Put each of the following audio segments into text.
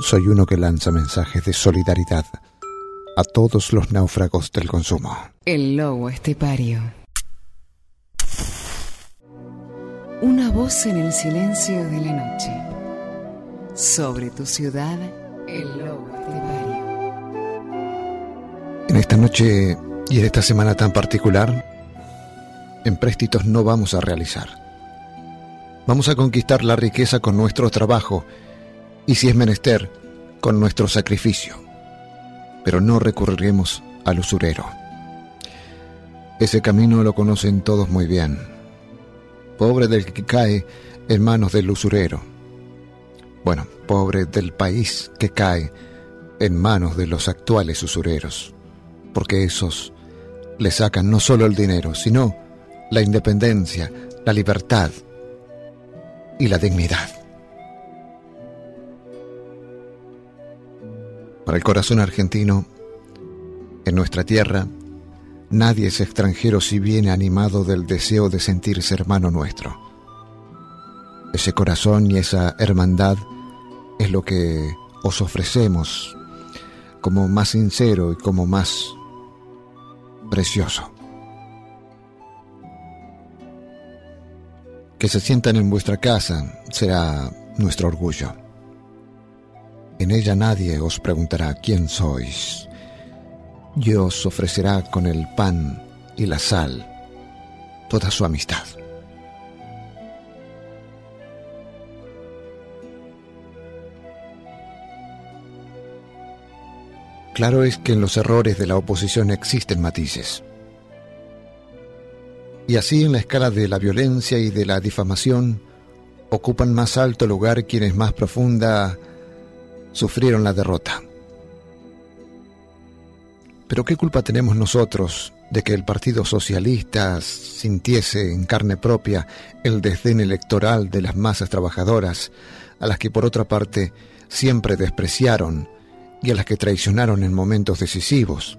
soy uno que lanza mensajes de solidaridad a todos los náufragos del consumo. El lobo estepario. Una voz en el silencio de la noche. Sobre tu ciudad, el lobo estepario. En esta noche y en esta semana tan particular, empréstitos no vamos a realizar. Vamos a conquistar la riqueza con nuestro trabajo y si es menester, con nuestro sacrificio. Pero no recurriremos al usurero. Ese camino lo conocen todos muy bien. Pobre del que cae en manos del usurero. Bueno, pobre del país que cae en manos de los actuales usureros, porque esos le sacan no solo el dinero, sino la independencia, la libertad y la dignidad. Para el corazón argentino, en nuestra tierra, nadie es extranjero si viene animado del deseo de sentirse hermano nuestro. Ese corazón y esa hermandad es lo que os ofrecemos como más sincero y como más precioso. Que se sientan en vuestra casa será nuestro orgullo. En ella nadie os preguntará quién sois. Dios os ofrecerá con el pan y la sal toda su amistad. Claro es que en los errores de la oposición existen matices. Y así en la escala de la violencia y de la difamación ocupan más alto lugar quienes más profunda sufrieron la derrota. Pero ¿qué culpa tenemos nosotros de que el Partido Socialista sintiese en carne propia el desdén electoral de las masas trabajadoras, a las que por otra parte siempre despreciaron y a las que traicionaron en momentos decisivos,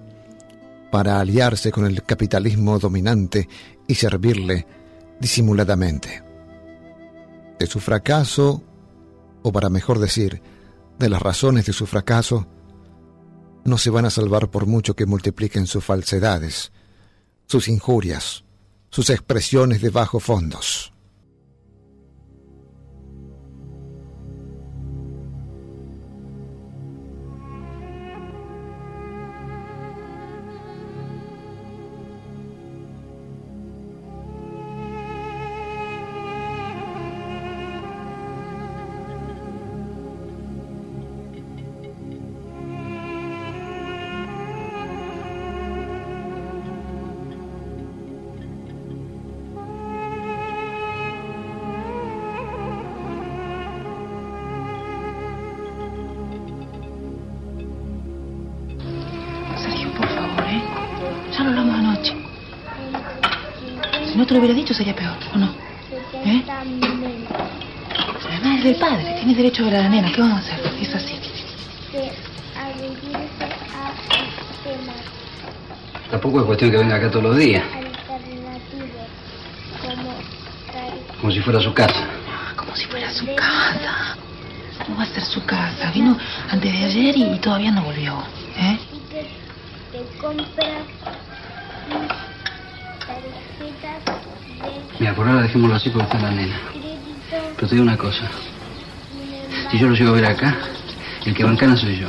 para aliarse con el capitalismo dominante y servirle disimuladamente? De su fracaso, o para mejor decir, de las razones de su fracaso, no se van a salvar por mucho que multipliquen sus falsedades, sus injurias, sus expresiones de bajo fondos. Te lo hubiera dicho sería peor, ¿o no? ¿Eh? La madre del padre, tiene derecho a ver a la nena, ¿qué vamos a hacer? Es así. Tampoco es cuestión que venga acá todos los días. Como si fuera su casa. Ah, como si fuera su casa. ¿Cómo va a ser su casa? Vino antes de ayer y todavía no volvió. Por ahora dejémoslo así porque está la nena. Pero te digo una cosa. Si yo lo llego a ver acá, el que bancana soy yo.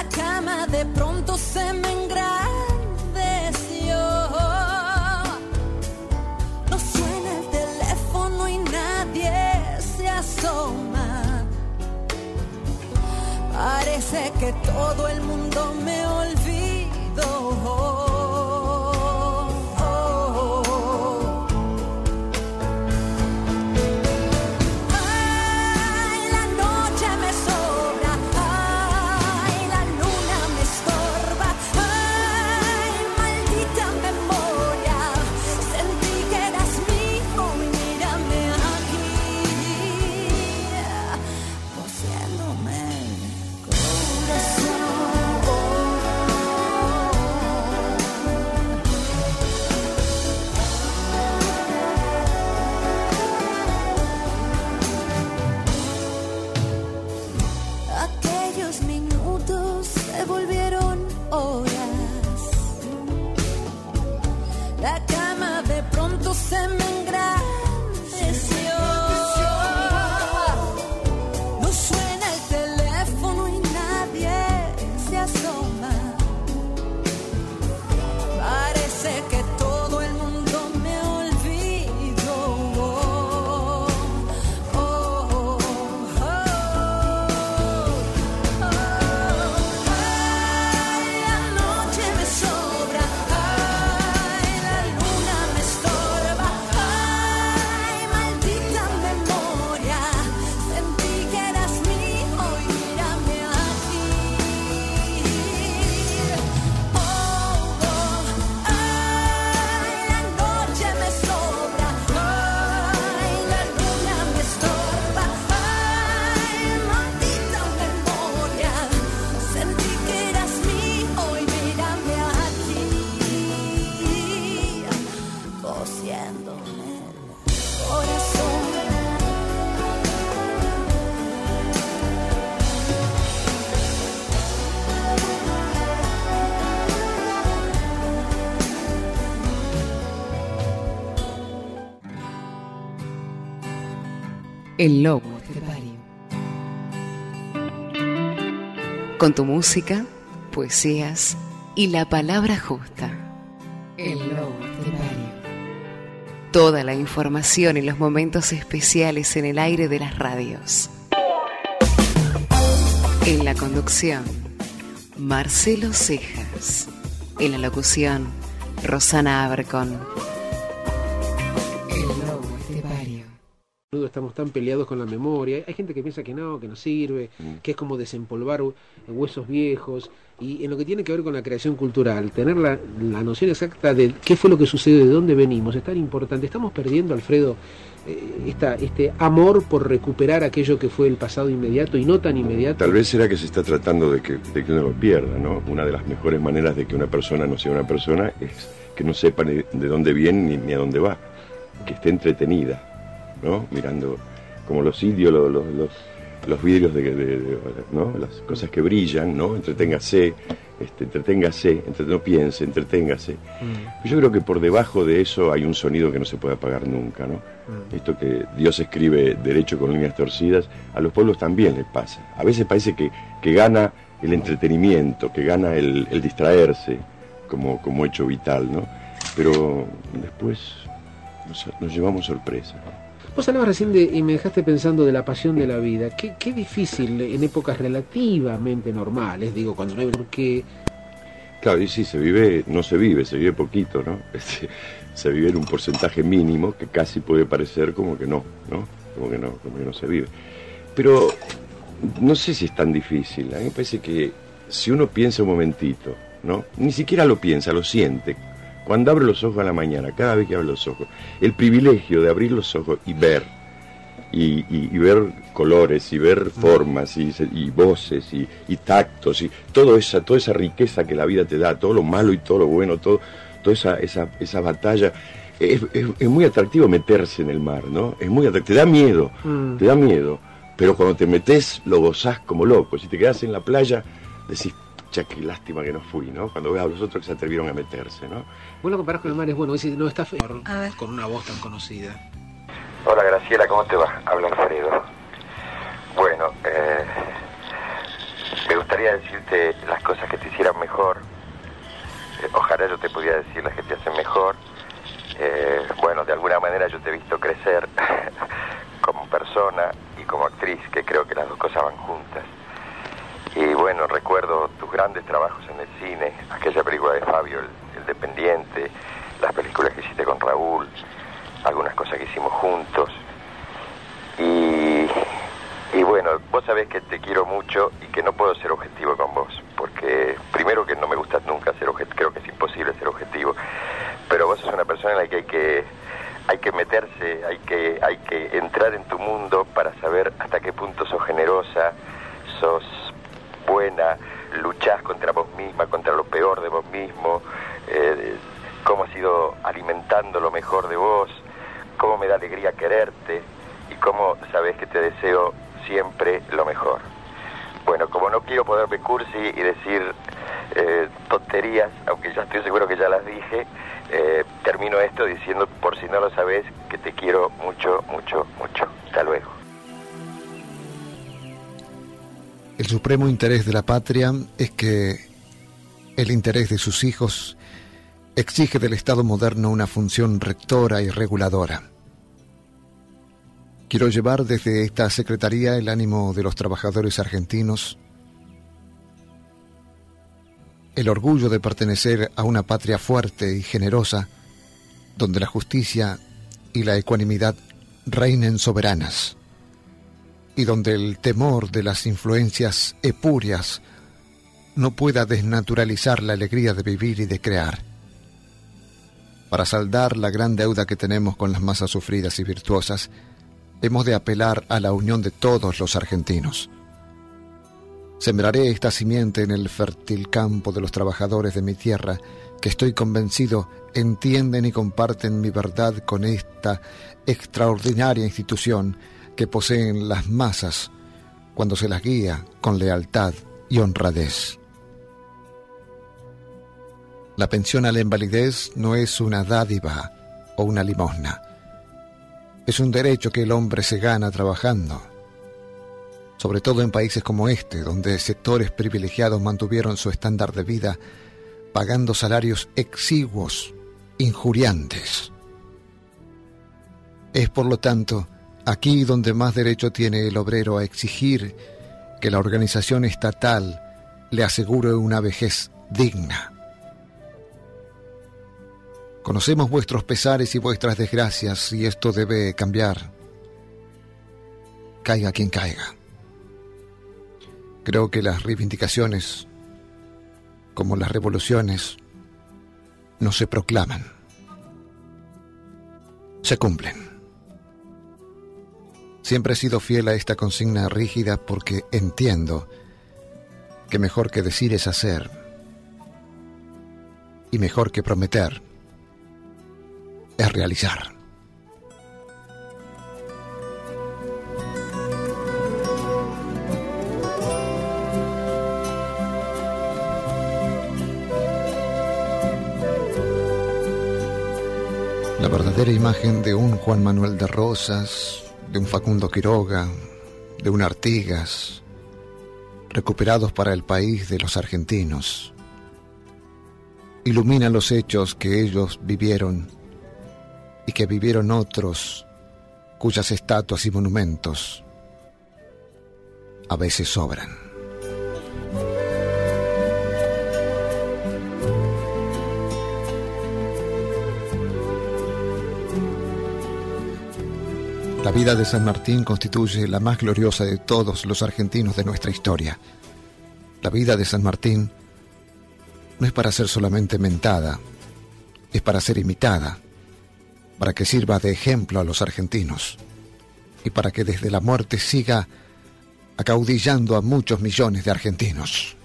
La cama de pronto se me engrandeció. No suena el teléfono y nadie se asoma. Parece que todo el mundo me olvidó. El Lobo Estepario. Con tu música, poesías y la palabra justa. El Lobo Estepario. Toda la información y los momentos especiales en el aire de las radios. En la conducción, Marcelo Cejas. En la locución, Rosana Abercon. Estamos tan peleados con la memoria. Hay gente que piensa que no, que no sirve, que es como desempolvar hu- huesos viejos. Y en lo que tiene que ver con la creación cultural, tener la, la noción exacta de qué fue lo que sucedió, de dónde venimos, es tan importante. Estamos perdiendo, Alfredo, eh, esta, este amor por recuperar aquello que fue el pasado inmediato y no tan inmediato. Tal vez será que se está tratando de que, de que uno lo pierda, ¿no? Una de las mejores maneras de que una persona no sea una persona es que no sepa ni de dónde viene ni, ni a dónde va, que esté entretenida, ¿no? Mirando como los indios, los, los, los- los vidrios de, de- de- ¿no? Las cosas que brillan, ¿no? Entreténgase, este, entreténgase, entre- no piense, entreténgase. Yo creo que por debajo de eso hay un sonido que no se puede apagar nunca, ¿no? Esto que Dios escribe derecho con líneas torcidas, a los pueblos también les pasa. A veces parece que, que gana el entretenimiento, que gana el, el distraerse como, como hecho vital, ¿no? Pero después nos, nos llevamos sorpresa. Vos hablabas recién de, y me dejaste pensando de la pasión de la vida. Qué, difícil en épocas relativamente normales, digo, cuando no hay... Porque Claro, y sí, se vive, no se vive, se vive poquito, ¿no? Se vive en un porcentaje mínimo que casi puede parecer como que no, ¿no? Como que no, como que no se vive. Pero no sé si es tan difícil. A mí me parece que si uno piensa un momentito, ¿no? Ni siquiera lo piensa, lo siente. Cuando abre los ojos a la mañana, cada vez que abre los ojos, el privilegio de abrir los ojos y ver, y, y- y ver colores, y ver formas, y, voces, y, tactos, y toda esa, toda esa riqueza que la vida te da, todo lo malo y todo lo bueno, todo, toda esa, esa, esa batalla. Es, es- es muy atractivo meterse en el mar, ¿no? Es muy atractivo, te da miedo, Mm. te da miedo, pero cuando te metes lo gozás como loco. Si te quedas en la playa, decís, ya qué lástima que no fui, ¿no? Cuando ves a los otros que se atrevieron a meterse, ¿no? Vos lo comparás con el mar, es bueno, no está feo con una voz tan conocida. Hola Graciela, ¿cómo te va? Habla Alfredo. Bueno, eh, me gustaría gustaría decirte las cosas que te hicieran mejor. Eh, ojalá yo te pudiera decir las que te hacen mejor. Eh, bueno, de alguna manera yo te he visto crecer como persona y como actriz, que creo que las dos cosas van juntas. Y bueno, recuerdo tus grandes trabajos en el cine, aquella película de Fabio, El, el Dependiente, las películas que hiciste con Raúl, algunas cosas que hicimos juntos. Y, y bueno, vos sabés que te quiero mucho y que no puedo ser objetivo con vos, porque primero que no me gusta nunca ser objetivo, creo que es imposible ser objetivo, pero vos sos una persona en la que hay que hay que meterse, hay que hay que entrar en tu mundo para saber hasta qué punto sos generosa, sos buena, luchás contra vos misma, contra lo peor de vos mismo, alimentando lo mejor de vos, cómo me da alegría quererte y cómo sabes que te deseo siempre lo mejor. Bueno, como no quiero ponerme cursi y decir eh, tonterías, aunque ya estoy seguro que ya las dije, eh, termino esto diciendo, por si no lo sabes, que te quiero mucho, mucho, mucho. Hasta luego. El supremo interés de la patria es que el interés de sus hijos exige del Estado moderno una función rectora y reguladora. Quiero llevar desde esta Secretaría el ánimo de los trabajadores argentinos, el orgullo de pertenecer a una patria fuerte y generosa, donde la justicia y la ecuanimidad reinen soberanas, y donde el temor de las influencias epúreas no pueda desnaturalizar la alegría de vivir y de crear. Para saldar la gran deuda que tenemos con las masas sufridas y virtuosas, hemos de apelar a la unión de todos los argentinos. Sembraré esta simiente en el fértil campo de los trabajadores de mi tierra, que estoy convencido entienden y comparten mi verdad con esta extraordinaria institución que poseen las masas cuando se las guía con lealtad y honradez. La pensión a la invalidez no es una dádiva o una limosna. Es un derecho que el hombre se gana trabajando sobre todo en países como este, donde sectores privilegiados mantuvieron su estándar de vida pagando salarios exiguos, injuriantes. Es por lo tanto aquí donde más derecho tiene el obrero a exigir que la organización estatal le asegure una vejez digna. Conocemos vuestros pesares y vuestras desgracias y esto debe cambiar. Caiga quien caiga. Creo que las reivindicaciones, como las revoluciones, no se proclaman, se cumplen. Siempre he sido fiel a esta consigna rígida porque entiendo que mejor que decir es hacer y mejor que prometer es realizar. La verdadera imagen de un Juan Manuel de Rosas, de un Facundo Quiroga, de un Artigas, recuperados para el país de los argentinos, ilumina los hechos que ellos vivieron y que vivieron otros cuyas estatuas y monumentos a veces sobran. La vida de San Martín constituye la más gloriosa de todos los argentinos de nuestra historia. La vida de San Martín no es para ser solamente mentada, es para ser imitada, para que sirva de ejemplo a los argentinos y para que desde la muerte siga acaudillando a muchos millones de argentinos.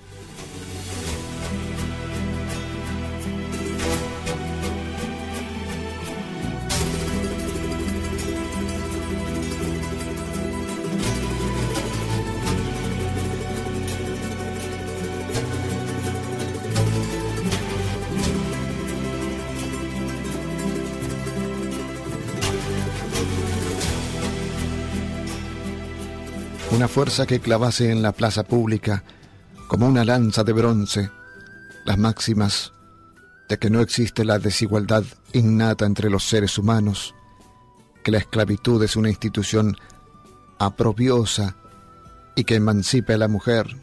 Fuerza que clavase en la plaza pública como una lanza de bronce las máximas de que no existe la desigualdad innata entre los seres humanos, que la esclavitud es una institución aprobiosa y que emancipe a la mujer,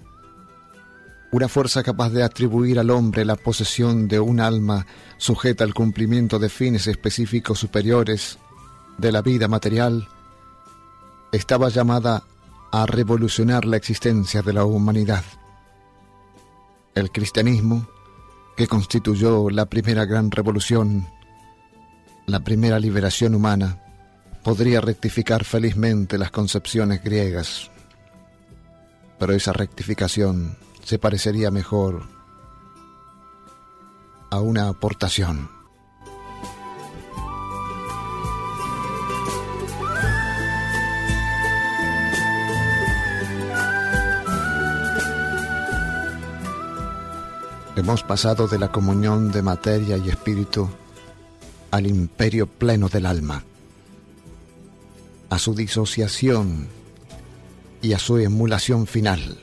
una fuerza capaz de atribuir al hombre la posesión de un alma sujeta al cumplimiento de fines específicos superiores de la vida material, estaba llamada a revolucionar la existencia de la humanidad. El cristianismo, que constituyó la primera gran revolución, la primera liberación humana, podría rectificar felizmente las concepciones griegas. Pero esa rectificación se parecería mejor a una aportación. Hemos pasado de la comunión de materia y espíritu al imperio pleno del alma, a su disociación y a su emulación final.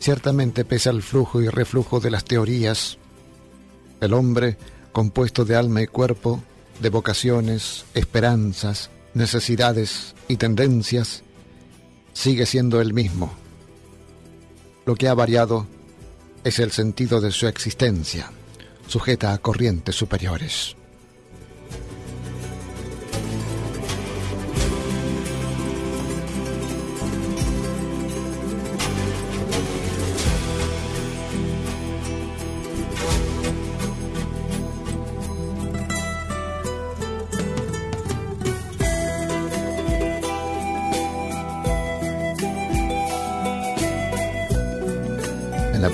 Ciertamente, pese al flujo y reflujo de las teorías, el hombre, compuesto de alma y cuerpo, de vocaciones, esperanzas, necesidades y tendencias, sigue siendo el mismo. Lo que ha variado es el sentido de su existencia, sujeta a corrientes superiores.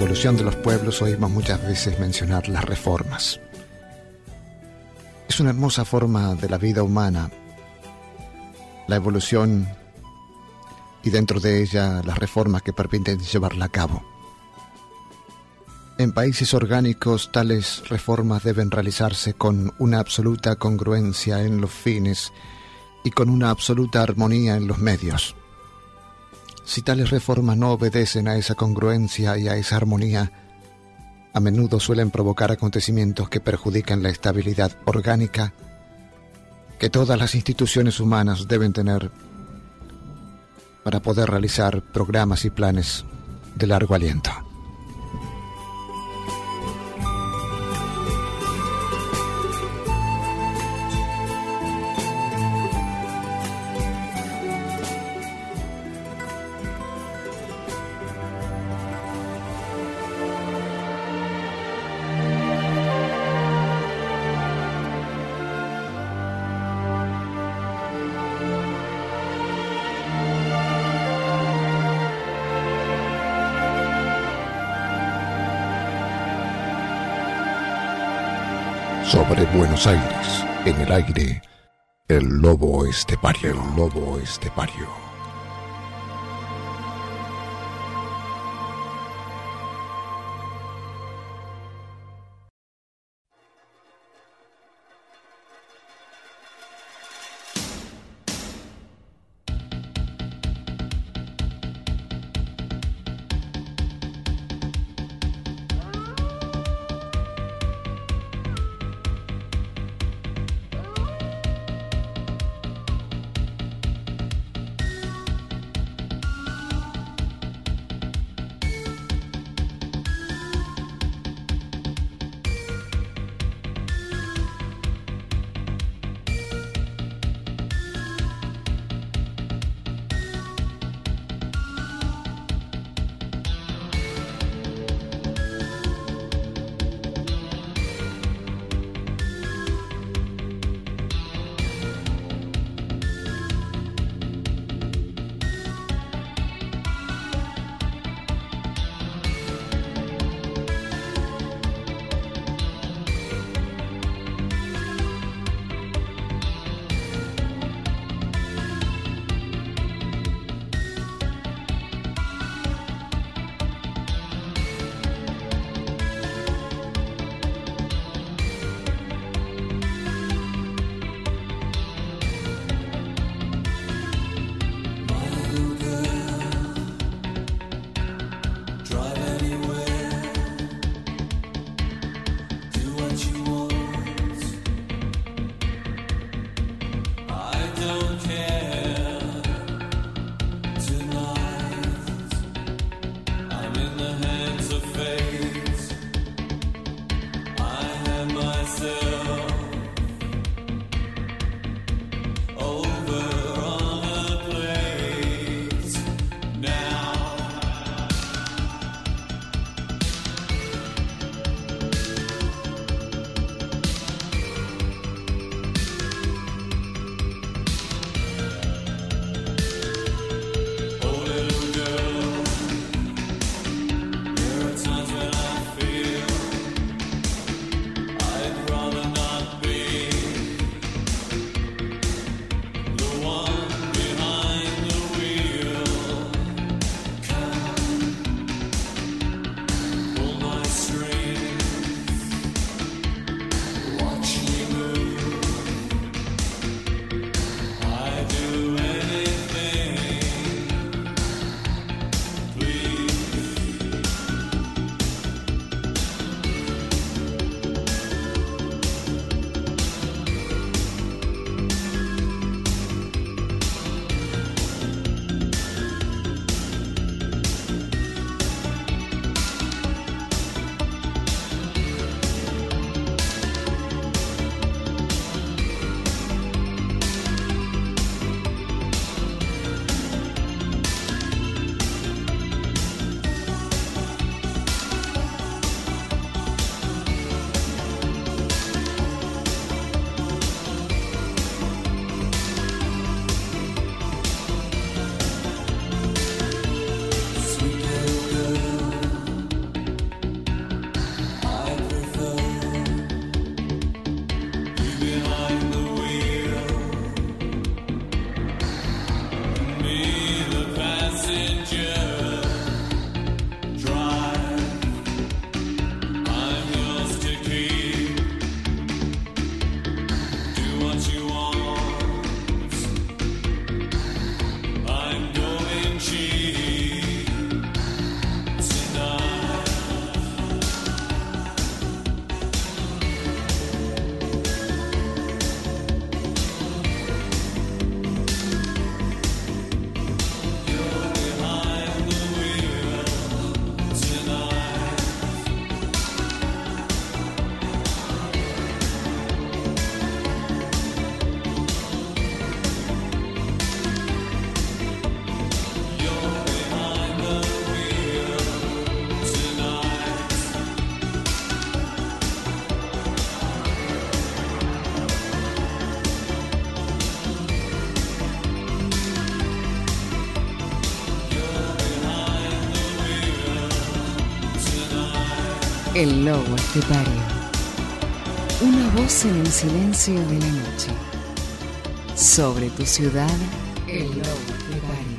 En la evolución de los pueblos oímos muchas veces mencionar las reformas. Es una hermosa forma de la vida humana, la evolución y dentro de ella las reformas que permiten llevarla a cabo. En países orgánicos tales reformas deben realizarse con una absoluta congruencia en los fines y con una absoluta armonía en los medios. Si tales reformas no obedecen a esa congruencia y a esa armonía, a menudo suelen provocar acontecimientos que perjudican la estabilidad orgánica que todas las instituciones humanas deben tener para poder realizar programas y planes de largo aliento. Sobre Buenos Aires, en el aire, el lobo estepario, el lobo estepario. El lobo estepario. Una voz en el silencio de la noche. Sobre tu ciudad, el lobo estepario.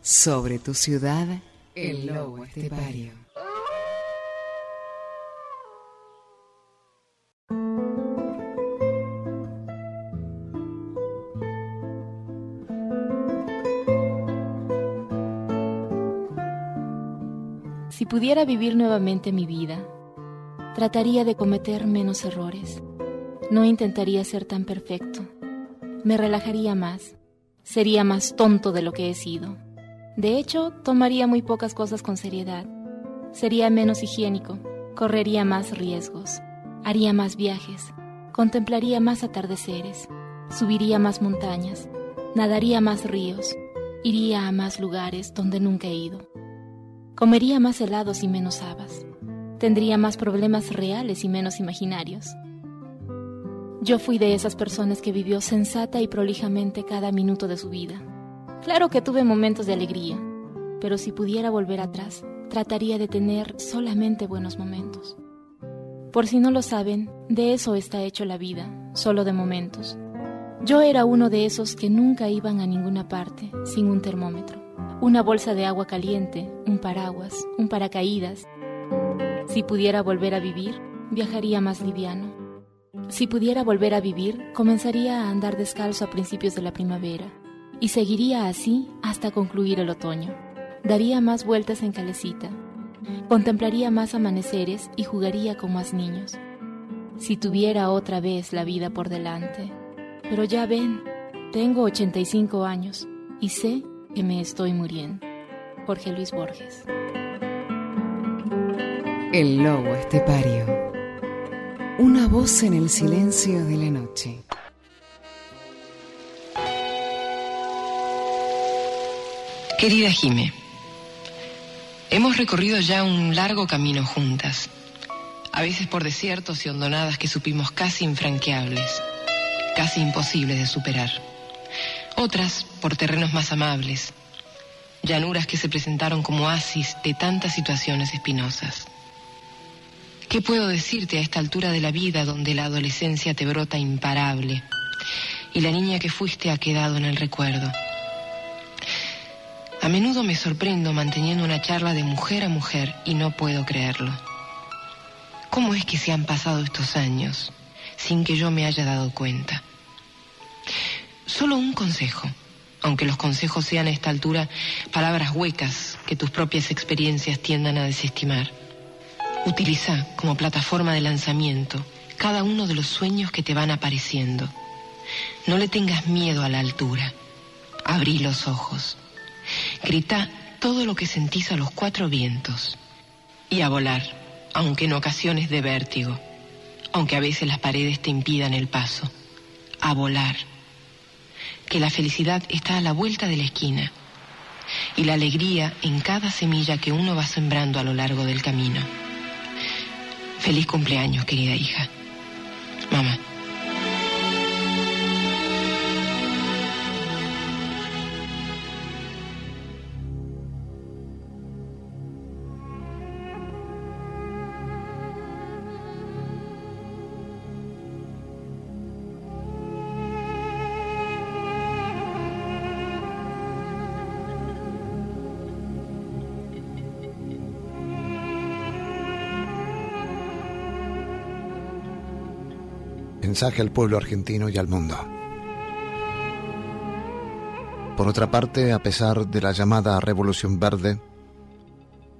Sobre tu ciudad, el lobo estepario. Pudiera vivir nuevamente mi vida, trataría de cometer menos errores. No intentaría ser tan perfecto. Me relajaría más. Sería más tonto de lo que he sido. De hecho, tomaría muy pocas cosas con seriedad. Sería menos higiénico. Correría más riesgos. Haría más viajes. Contemplaría más atardeceres. Subiría más montañas. Nadaría más ríos. Iría a más lugares donde nunca he ido. Comería más helados y menos habas. Tendría más problemas reales y menos imaginarios. Yo fui de esas personas que vivió sensata y prolijamente cada minuto de su vida. Claro que tuve momentos de alegría, pero si pudiera volver atrás, trataría de tener solamente buenos momentos. Por si no lo saben, de eso está hecho la vida, solo de momentos. Yo era uno de esos que nunca iban a ninguna parte sin un termómetro, una bolsa de agua caliente, un paraguas, un paracaídas. Si pudiera volver a vivir, viajaría más liviano. Si pudiera volver a vivir, comenzaría a andar descalzo a principios de la primavera y seguiría así hasta concluir el otoño. Daría más vueltas en calecita, contemplaría más amaneceres y jugaría con más niños. Si tuviera otra vez la vida por delante. Pero ya ven, tengo 85 años y sé que me estoy muriendo. Jorge Luis Borges. El lobo estepario. Una voz en el silencio de la noche. Querida Jime, hemos recorrido ya un largo camino juntas, a veces por desiertos y hondonadas que supimos casi infranqueables, casi imposibles de superar, otras por terrenos más amables, llanuras que se presentaron como oasis de tantas situaciones espinosas. ¿Qué puedo decirte a esta altura de la vida donde la adolescencia te brota imparable y la niña que fuiste ha quedado en el recuerdo? A menudo me sorprendo manteniendo una charla de mujer a mujer y no puedo creerlo. ¿Cómo es que se han pasado estos años sin que yo me haya dado cuenta? Solo un consejo, aunque los consejos sean a esta altura palabras huecas que tus propias experiencias tiendan a desestimar. Utiliza como plataforma de lanzamiento cada uno de los sueños que te van apareciendo. No le tengas miedo a la altura. Abrí los ojos. Grita todo lo que sentís a los cuatro vientos. Y a volar, aunque en ocasiones de vértigo, aunque a veces las paredes te impidan el paso. A volar. Que la felicidad está a la vuelta de la esquina. Y la alegría en cada semilla que uno va sembrando a lo largo del camino. Feliz cumpleaños, querida hija. Mamá. Mensaje al pueblo argentino y al mundo. Por otra parte, a pesar de la llamada Revolución Verde,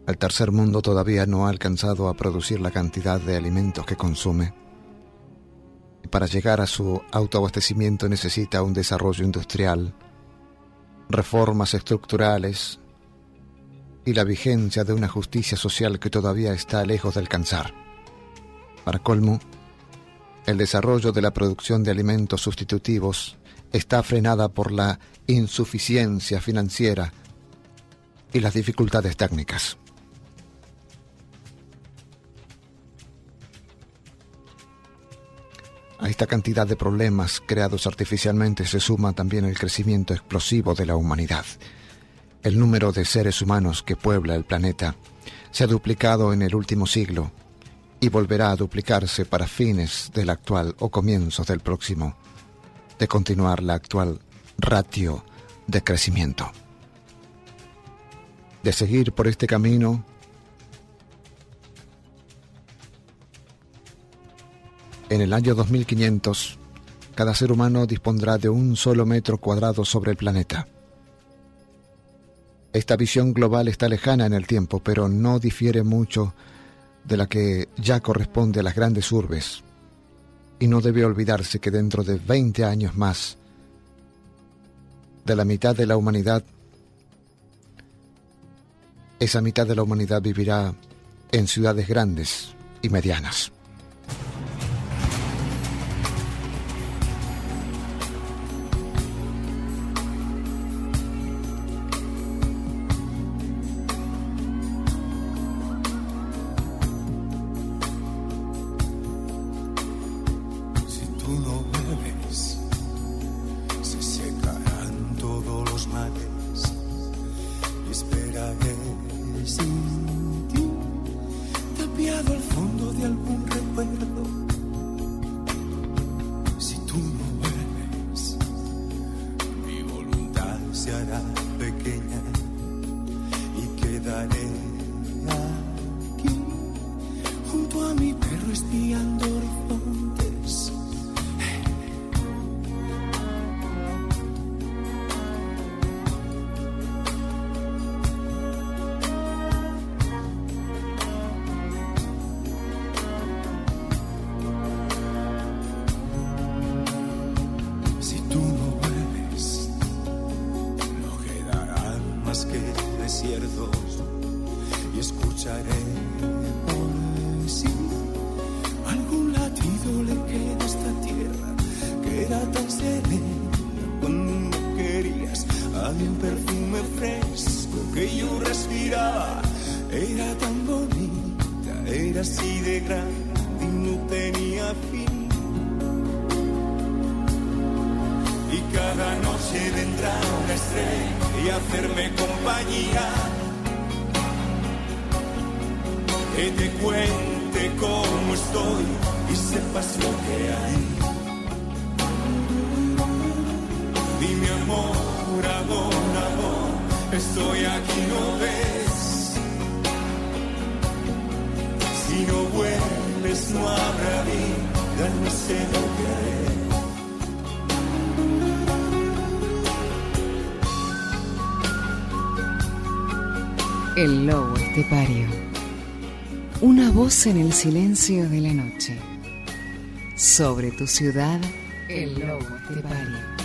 el tercer mundo todavía no ha alcanzado a producir la cantidad de alimentos que consume. Y para llegar a su autoabastecimiento necesita un desarrollo industrial, reformas estructurales y la vigencia de una justicia social que todavía está lejos de alcanzar. Para colmo, el desarrollo de la producción de alimentos sustitutivos está frenada por la insuficiencia financiera y las dificultades técnicas. A esta cantidad de problemas creados artificialmente se suma también el crecimiento explosivo de la humanidad. El número de seres humanos que puebla el planeta se ha duplicado en el último siglo y volverá a duplicarse para fines del actual o comienzos del próximo, de continuar la actual ratio de crecimiento. De seguir por este camino, en el año 2500, cada ser humano dispondrá de un solo metro cuadrado sobre el planeta. Esta visión global está lejana en el tiempo, pero no difiere mucho de la que ya corresponde a las grandes urbes. Y no debe olvidarse que dentro de 20 años más, de la mitad de la humanidad, esa mitad de la humanidad vivirá en ciudades grandes y medianas. Cuando querías. Había un perfume fresco que yo respiraba. Era tan bonita, era así de grande y no tenía fin. Y cada noche vendrá una estrella y hacerme compañía. Que te cuente cómo estoy y sepas lo que hay. Dime amor, amor, amor, estoy aquí, no ves. Si no vuelves no habrá vida, no sé lo que haré. El lobo estepario. Una voz en el silencio de la noche. Sobre tu ciudad, el lobo estepario.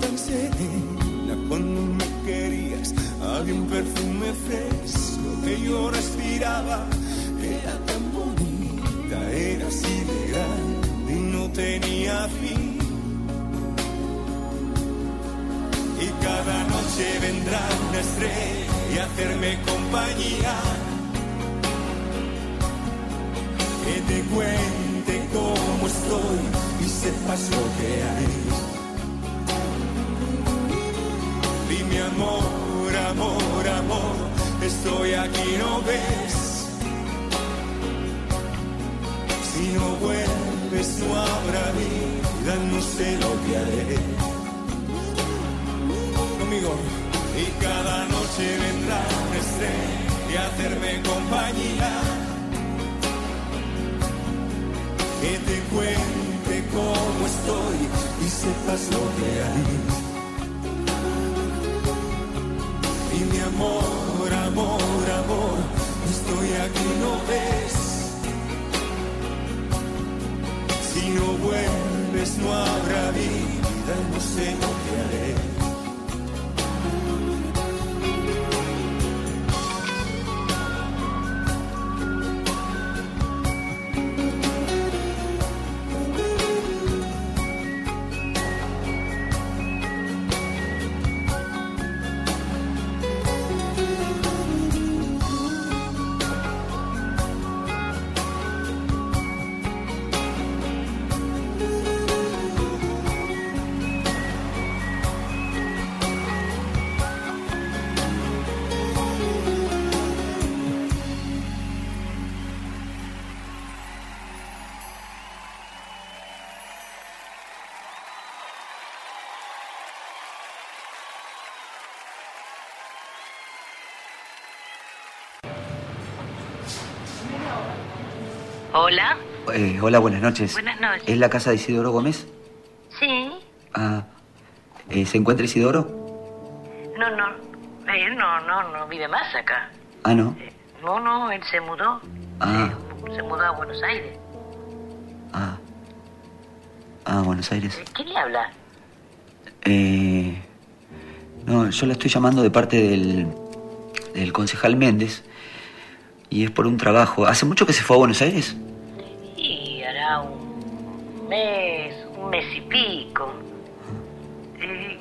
Tan serena cuando me querías. Había un perfume fresco que yo respiraba, era tan bonita, era grande y no tenía fin. Y cada noche vendrá una estrella y hacerme compañía. Que te cuente cómo estoy y sepas lo que hay. Amor, amor, amor, estoy aquí, no ves. Si no vuelves no habrá vida, no sé lo que haré conmigo. Y cada noche vendrá un estrella y hacerme compañía. Que te cuente cómo estoy y sepas lo que hay. amor, amor, amor, estoy aquí, no ves. Si no vuelves no habrá vida, no sé lo que haré. Hola. Eh, hola, buenas noches. Buenas noches. ¿Es la casa de Isidoro Gómez? Sí. Ah, eh, ¿Se encuentra Isidoro? No, no. Él no, no, no vive más acá. Ah, no. No, no, él se mudó. Ah, Se mudó a Buenos Aires. ah. Ah, Buenos Aires. ¿Quién le habla? Eh, no, yo la estoy llamando de parte del, del concejal Méndez. Y es por un trabajo. ¿Hace mucho que se fue a Buenos Aires? Mes, un mes y pico. Eh,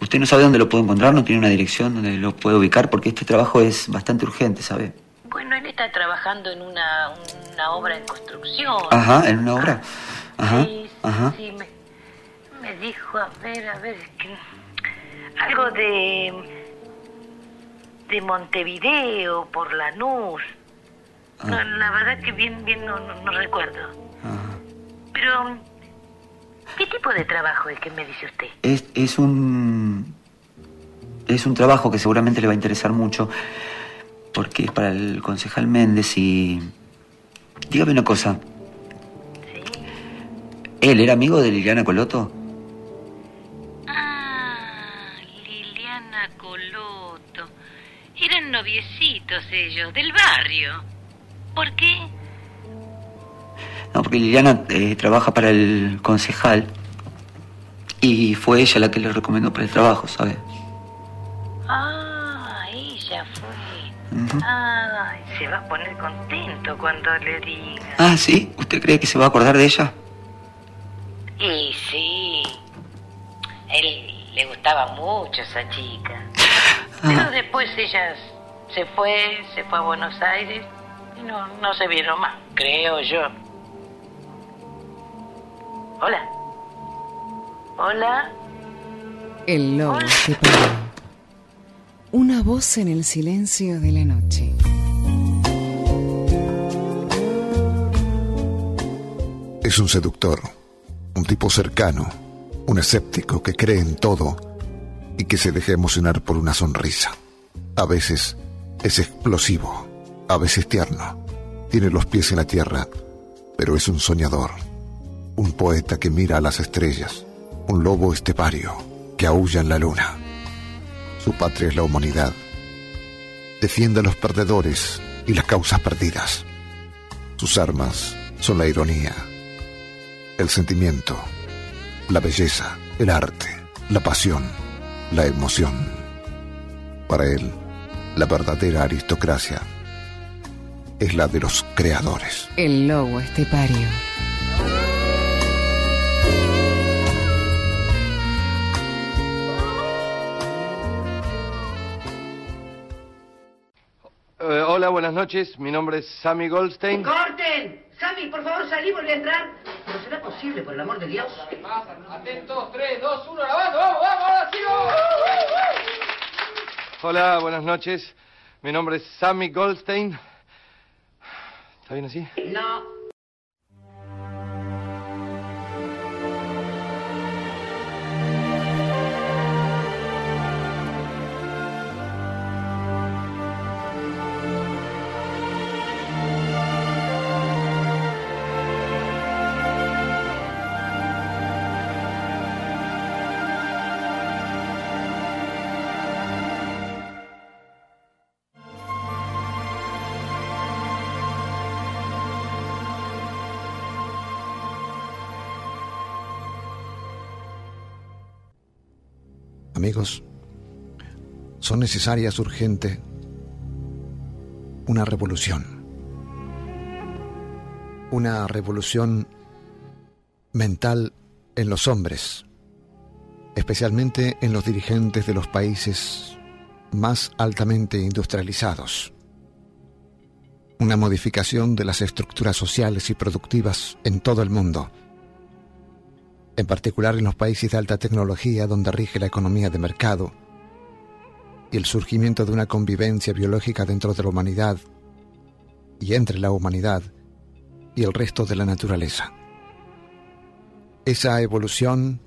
¿Usted no sabe dónde lo puedo encontrar? ¿No tiene una dirección donde lo puedo ubicar? Porque este trabajo es bastante urgente, ¿sabe? bueno, él está trabajando en una, una obra en construcción. Ajá, en una obra. Ajá, Sí, ajá. sí, me, me dijo, a ver, a ver, es que algo de de Montevideo por Lanús. No, Ah. la verdad que bien, bien no, no, no recuerdo. Pero, ¿qué tipo de trabajo es que me dice usted? Es, es un. Es un trabajo que seguramente le va a interesar mucho. Porque es para el concejal Méndez y. Dígame una cosa. ¿Él era amigo de Liliana Coloto? Ah, Liliana Coloto. Eran noviecitos ellos, del barrio. ¿Por qué? No, porque Liliana eh, trabaja para el concejal. Y fue ella la que le recomendó para el trabajo, ¿sabe? Ah, ella fue. Ujú. Ah, se va a poner contento cuando le diga. Ah, ¿sí? ¿Usted cree que se va a acordar de ella? Y sí. Él le gustaba mucho esa chica. Pero después ella se fue, se fue a Buenos Aires y no, no se vieron más, creo yo. Hola. Hola. El lobo paró. Una voz en el silencio de la noche. Es un seductor, un tipo cercano, un escéptico que cree en todo y que se deja emocionar por una sonrisa. A veces es explosivo, a veces tierno, tiene los pies en la tierra, pero es un soñador, un poeta que mira a las estrellas, un lobo estepario que aúlla en la luna. Su patria es la humanidad. Defiende a los perdedores y las causas perdidas. Sus armas son la ironía, el sentimiento, la belleza, el arte, la pasión, la emoción. Para él, la verdadera aristocracia es la de los creadores. El lobo estepario. Hola, buenas noches. Mi nombre es Sammy Goldstein. ¡Corten! Sammy, por favor, salí, volví a entrar. ¿No será posible, por el amor de Dios? Atentos, 3, 2, 1, grabando. ¡Vamos, vamos, ahora sí, vamos! Hola, buenas noches. Mi nombre es Sammy Goldstein. ¿Está bien así? No. Amigos, son necesarias urgente una revolución. Una revolución mental en los hombres, especialmente en los dirigentes de los países más altamente industrializados. Una modificación de las estructuras sociales y productivas en todo el mundo, en particular en los países de alta tecnología donde rige la economía de mercado, y el surgimiento de una convivencia biológica dentro de la humanidad y entre la humanidad y el resto de la naturaleza. Esa evolución,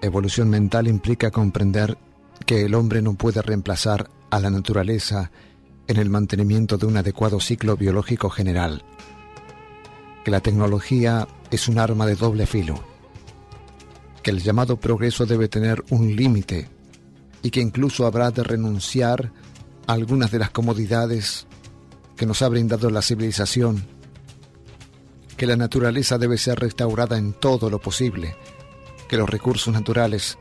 evolución mental implica comprender que el hombre no puede reemplazar a la naturaleza en el mantenimiento de un adecuado ciclo biológico general, que la tecnología es un arma de doble filo, que el llamado progreso debe tener un límite y que incluso habrá de renunciar a algunas de las comodidades que nos ha brindado la civilización, que la naturaleza debe ser restaurada en todo lo posible, que los recursos naturales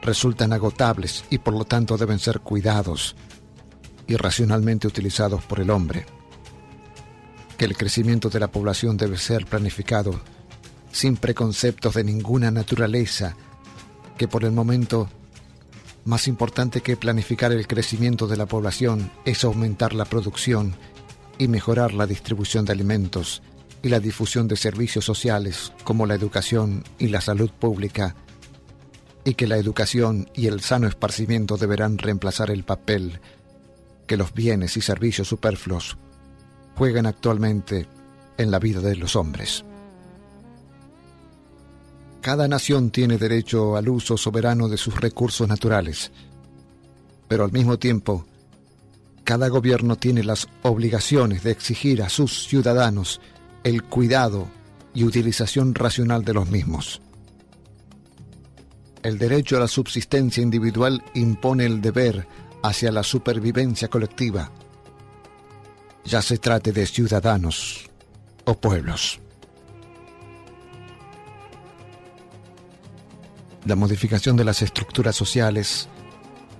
resultan agotables y por lo tanto deben ser cuidados y racionalmente utilizados por el hombre, que el crecimiento de la población debe ser planificado sin preconceptos de ninguna naturaleza, que por el momento más importante que planificar el crecimiento de la población es aumentar la producción y mejorar la distribución de alimentos y la difusión de servicios sociales como la educación y la salud pública, y que la educación y el sano esparcimiento deberán reemplazar el papel que los bienes y servicios superfluos juegan actualmente en la vida de los hombres. Cada nación tiene derecho al uso soberano de sus recursos naturales, pero al mismo tiempo, cada gobierno tiene las obligaciones de exigir a sus ciudadanos el cuidado y utilización racional de los mismos. El derecho a la subsistencia individual impone el deber hacia la supervivencia colectiva, ya se trate de ciudadanos o pueblos. La modificación de las estructuras sociales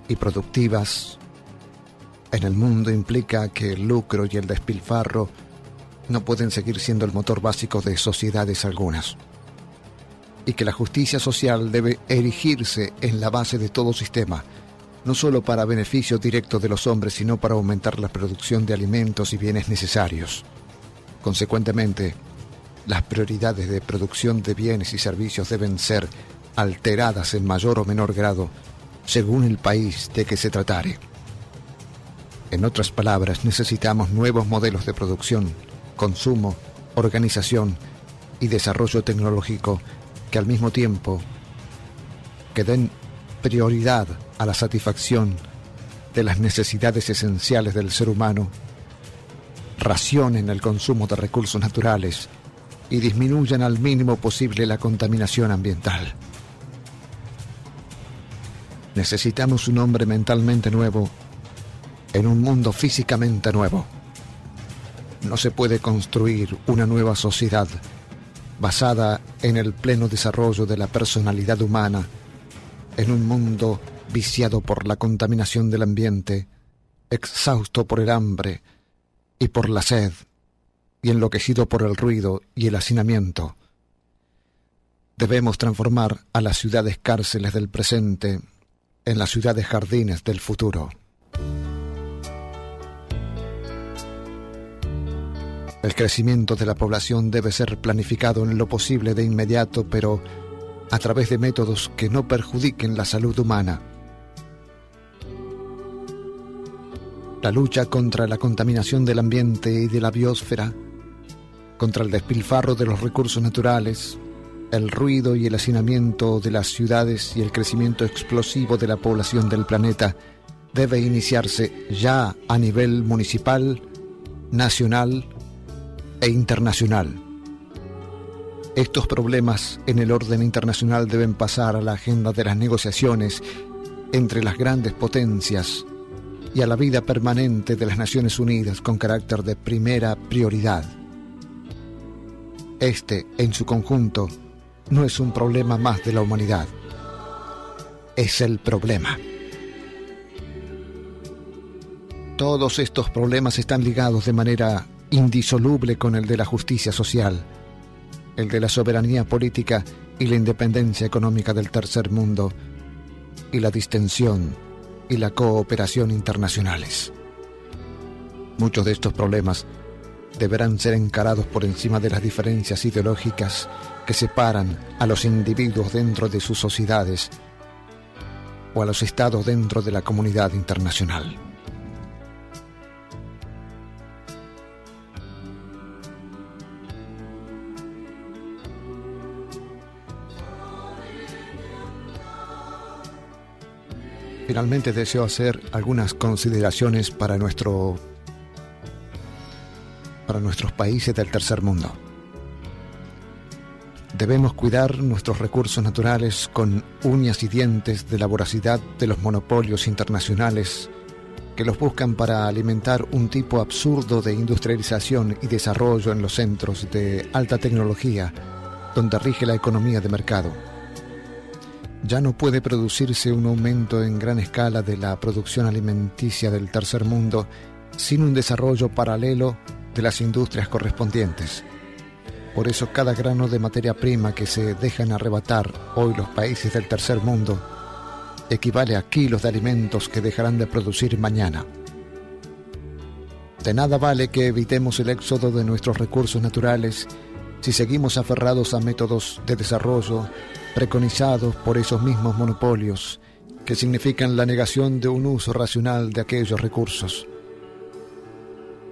y productivas en el mundo implica que el lucro y el despilfarro no pueden seguir siendo el motor básico de sociedades algunas, y que la justicia social debe erigirse en la base de todo sistema, no solo para beneficio directo de los hombres, sino para aumentar la producción de alimentos y bienes necesarios. Consecuentemente, las prioridades de producción de bienes y servicios deben ser alteradas en mayor o menor grado según el país de que se tratare. En otras palabras, necesitamos nuevos modelos de producción, consumo, organización y desarrollo tecnológico que al mismo tiempo que den prioridad a la satisfacción de las necesidades esenciales del ser humano, racionen el consumo de recursos naturales y disminuyan al mínimo posible la contaminación ambiental. Necesitamos un hombre mentalmente nuevo en un mundo físicamente nuevo. No se puede construir una nueva sociedad basada en el pleno desarrollo de la personalidad humana en un mundo viciado por la contaminación del ambiente, exhausto por el hambre y por la sed, y enloquecido por el ruido y el hacinamiento. Debemos transformar a las ciudades cárceles del presente en las ciudades jardines del futuro. El crecimiento de la población debe ser planificado en lo posible de inmediato, pero a través de métodos que no perjudiquen la salud humana. La lucha contra la contaminación del ambiente y de la biosfera, contra el despilfarro de los recursos naturales, el ruido y el hacinamiento de las ciudades y el crecimiento explosivo de la población del planeta debe iniciarse ya a nivel municipal, nacional e internacional. Estos problemas en el orden internacional deben pasar a la agenda de las negociaciones entre las grandes potencias y a la vida permanente de las Naciones Unidas con carácter de primera prioridad. Este, en su conjunto, no es un problema más de la humanidad. es el problema. Todos estos problemas están ligados de manera indisoluble con el de la justicia social, el de la soberanía política y la independencia económica del tercer mundo, y la distensión y la cooperación internacionales. Muchos de estos problemas deberán ser encarados por encima de las diferencias ideológicas que separan a los individuos dentro de sus sociedades o a los estados dentro de la comunidad internacional. Finalmente deseo hacer algunas consideraciones para para nuestros países del tercer mundo. Debemos cuidar nuestros recursos naturales con uñas y dientes de la voracidad de los monopolios internacionales que los buscan para alimentar un tipo absurdo de industrialización y desarrollo en los centros de alta tecnología donde rige la economía de mercado. Ya no puede producirse un aumento en gran escala de la producción alimenticia del tercer mundo sin un desarrollo paralelo de las industrias correspondientes. Por eso cada grano de materia prima que se dejan arrebatar hoy los países del tercer mundo equivale a kilos de alimentos que dejarán de producir mañana. De nada vale que evitemos el éxodo de nuestros recursos naturales si seguimos aferrados a métodos de desarrollo preconizados por esos mismos monopolios que significan la negación de un uso racional de aquellos recursos.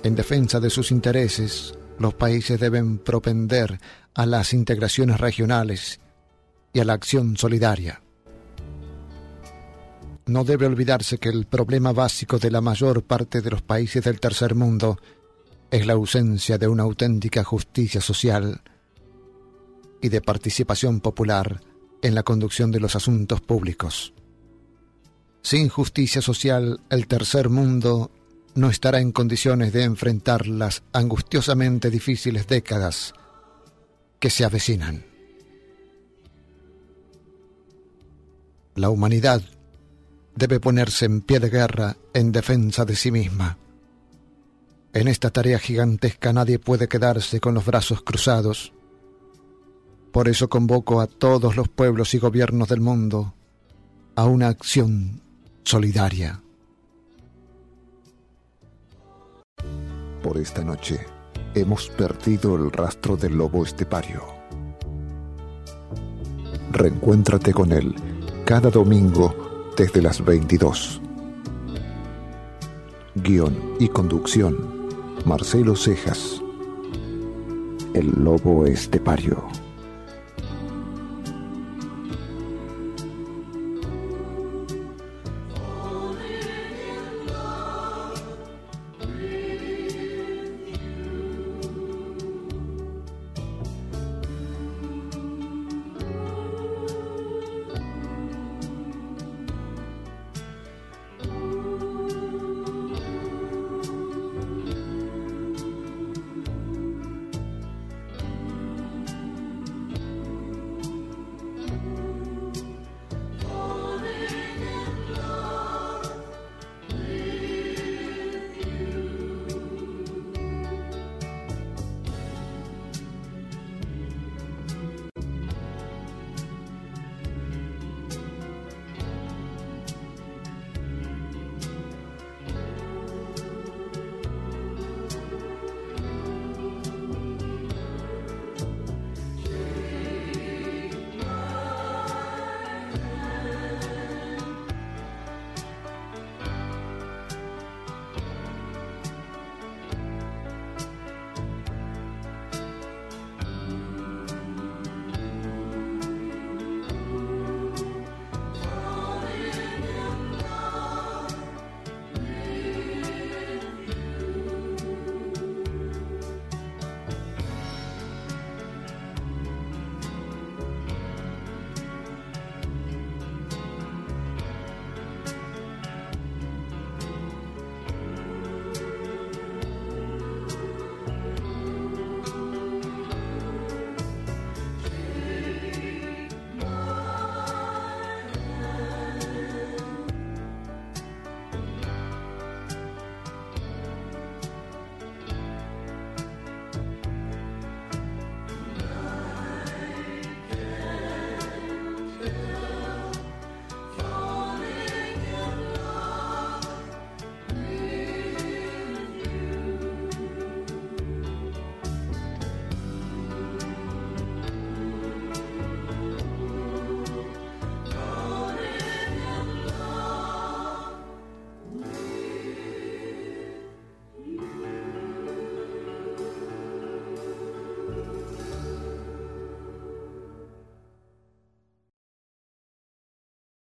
En defensa de sus intereses, los países deben propender a las integraciones regionales y a la acción solidaria. No debe olvidarse que el problema básico de la mayor parte de los países del tercer mundo es la ausencia de una auténtica justicia social y de participación popular en la conducción de los asuntos públicos. Sin justicia social, el tercer mundo no estará en condiciones de enfrentar las angustiosamente difíciles décadas que se avecinan. La humanidad debe ponerse en pie de guerra en defensa de sí misma. En esta tarea gigantesca nadie puede quedarse con los brazos cruzados. Por eso convoco a todos los pueblos y gobiernos del mundo a una acción solidaria. Por esta noche hemos perdido el rastro del lobo estepario. Reencuéntrate con él cada domingo desde las 22. Guión y conducción, Marcelo Cejas. El lobo estepario.